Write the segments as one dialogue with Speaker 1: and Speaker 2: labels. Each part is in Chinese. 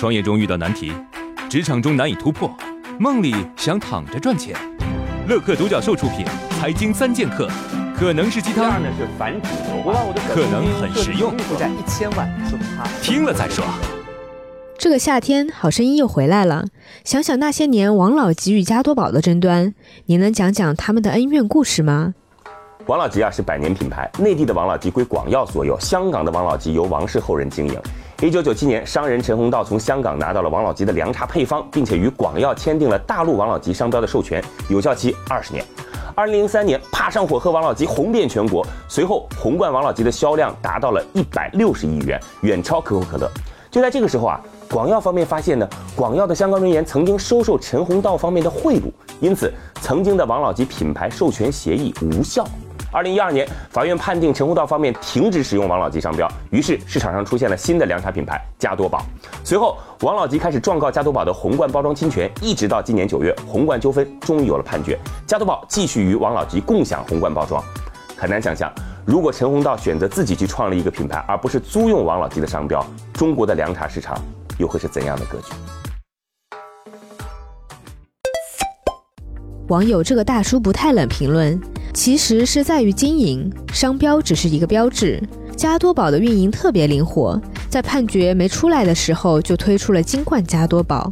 Speaker 1: 创业中遇到难题，职场中难以突破，梦里想躺着赚钱。乐客独角兽出品，《财经三剑客》可能是鸡汤，
Speaker 2: 呢是反主流
Speaker 1: 化，可能很实用，
Speaker 2: 负债一千万，说他
Speaker 1: 听了再说。
Speaker 3: 这个夏天，好声音又回来了。想想那些年王老吉与加多宝的争端，你能讲讲他们的恩怨故事吗？
Speaker 4: 王老吉啊是百年品牌，内地的王老吉归广药所有，香港的王老吉由王氏后人经营。一九九七年，商人陈洪道从香港拿到了王老吉的凉茶配方，并且与广药签订了大陆王老吉商标的授权，有效期二十年。二零零三年，怕上火喝王老吉红遍全国，随后红罐王老吉的销量达到了一百六十亿元，远超可口可乐。就在这个时候啊。广药方面发现呢，广药的相关人员曾经收受陈洪道方面的贿赂，因此曾经的王老吉品牌授权协议无效。二零一二年，法院判定陈宏道方面停止使用王老吉商标，于是市场上出现了新的凉茶品牌加多宝。随后，王老吉开始状告加多宝的红罐包装侵权，一直到今年九月，红罐纠纷终于有了判决，加多宝继续与王老吉共享红罐包装。很难想象，如果陈宏道选择自己去创立一个品牌，而不是租用王老吉的商标，中国的凉茶市场。又会是怎样的格局？
Speaker 3: 网友这个大叔不太冷评论，其实是在于经营，商标只是一个标志。加多宝的运营特别灵活，在判决没出来的时候就推出了金冠加多宝。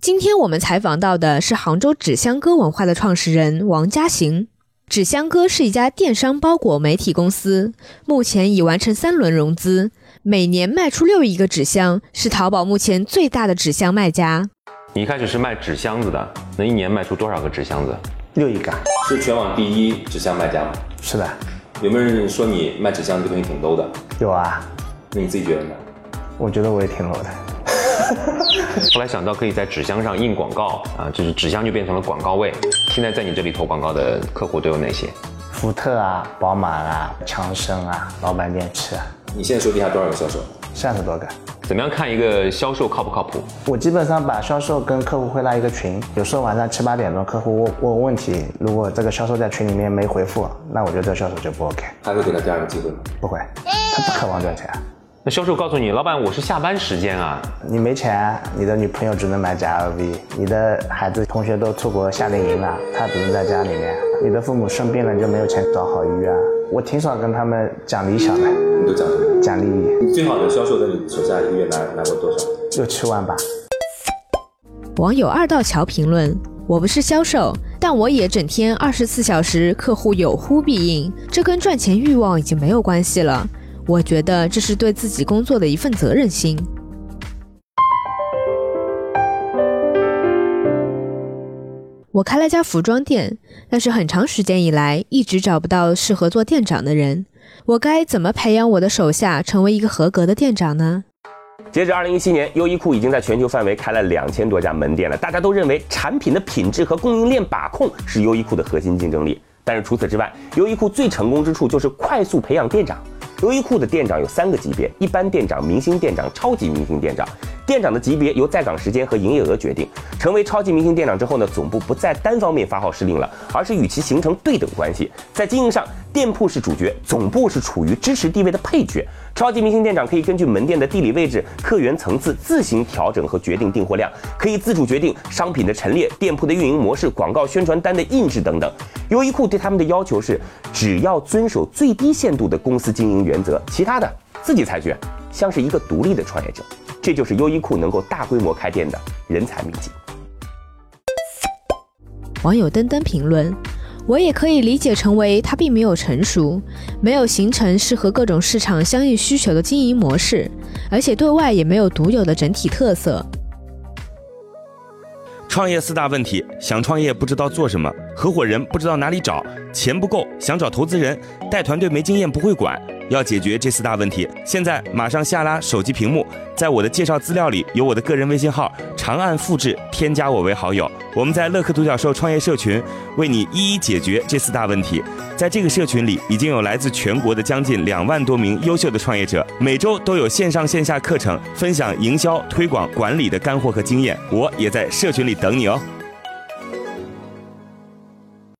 Speaker 3: 今天我们采访到的是杭州纸箱哥文化的创始人王嘉行。纸箱哥是一家电商包裹媒体公司，目前已完成三轮融资，每年卖出六亿个纸箱，是淘宝目前最大的纸箱卖家。
Speaker 5: 你一开始是卖纸箱子的，能一年卖出多少个纸箱子？
Speaker 6: 六亿个，
Speaker 5: 是全网第一纸箱卖家吗？
Speaker 6: 是的。
Speaker 5: 有没有人说你卖纸箱这个东西挺 low 的？
Speaker 6: 有啊。
Speaker 5: 那你自己觉得呢？
Speaker 6: 我觉得我也挺 low 的。
Speaker 5: 后来想到可以在纸箱上印广告啊，就是纸箱就变成了广告位。现在在你这里投广告的客户都有哪些？
Speaker 6: 福特啊，宝马啊，强生啊，老板电池啊。
Speaker 5: 你现在手底下多少个销售？
Speaker 6: 三十多个。
Speaker 5: 怎么样看一个销售靠不靠谱？
Speaker 6: 我基本上把销售跟客户会拉一个群，有时候晚上七八点钟客户问问问题，如果这个销售在群里面没回复，那我觉得这销售就不 OK。
Speaker 5: 还会给他第二个机会吗？
Speaker 6: 不会，他不渴望赚钱。
Speaker 5: 那销售告诉你，老板，我是下班时间啊。
Speaker 6: 你没钱，你的女朋友只能买假 LV，你的孩子、同学都出国夏令营了，他只能在家里面。你的父母生病了你就没有钱找好医院。我挺少跟他们讲理想的。
Speaker 5: 你都讲什么？
Speaker 6: 讲利益。
Speaker 5: 你最好的销售在你手下一个月拿拿过多少？
Speaker 6: 六七万吧。
Speaker 3: 网友二道桥评论：我不是销售，但我也整天二十四小时客户有呼必应，这跟赚钱欲望已经没有关系了。我觉得这是对自己工作的一份责任心。我开了家服装店，但是很长时间以来一直找不到适合做店长的人。我该怎么培养我的手下成为一个合格的店长呢？
Speaker 4: 截止二零一七年，优衣库已经在全球范围开了两千多家门店了。大家都认为产品的品质和供应链把控是优衣库的核心竞争力，但是除此之外，优衣库最成功之处就是快速培养店长。优衣库的店长有三个级别：一般店长、明星店长、超级明星店长。店长的级别由在岗时间和营业额决定。成为超级明星店长之后呢，总部不再单方面发号施令了，而是与其形成对等关系。在经营上，店铺是主角，总部是处于支持地位的配角。超级明星店长可以根据门店的地理位置、客源层次自行调整和决定订货量，可以自主决定商品的陈列、店铺的运营模式、广告宣传单的印制等等。优衣库对他们的要求是，只要遵守最低限度的公司经营原则，其他的自己裁决，像是一个独立的创业者。这就是优衣库能够大规模开店的人才秘籍。
Speaker 3: 网友登登评论：我也可以理解成为他并没有成熟，没有形成适合各种市场相应需求的经营模式，而且对外也没有独有的整体特色。
Speaker 7: 创业四大问题：想创业不知道做什么，合伙人不知道哪里找，钱不够想找投资人，带团队没经验不会管。要解决这四大问题，现在马上下拉手机屏幕，在我的介绍资料里有我的个人微信号，长按复制，添加我为好友。我们在乐客独角兽创业社群为你一一解决这四大问题。在这个社群里，已经有来自全国的将近两万多名优秀的创业者，每周都有线上线下课程分享营销、推广、管理的干货和经验。我也在社群里等你哦。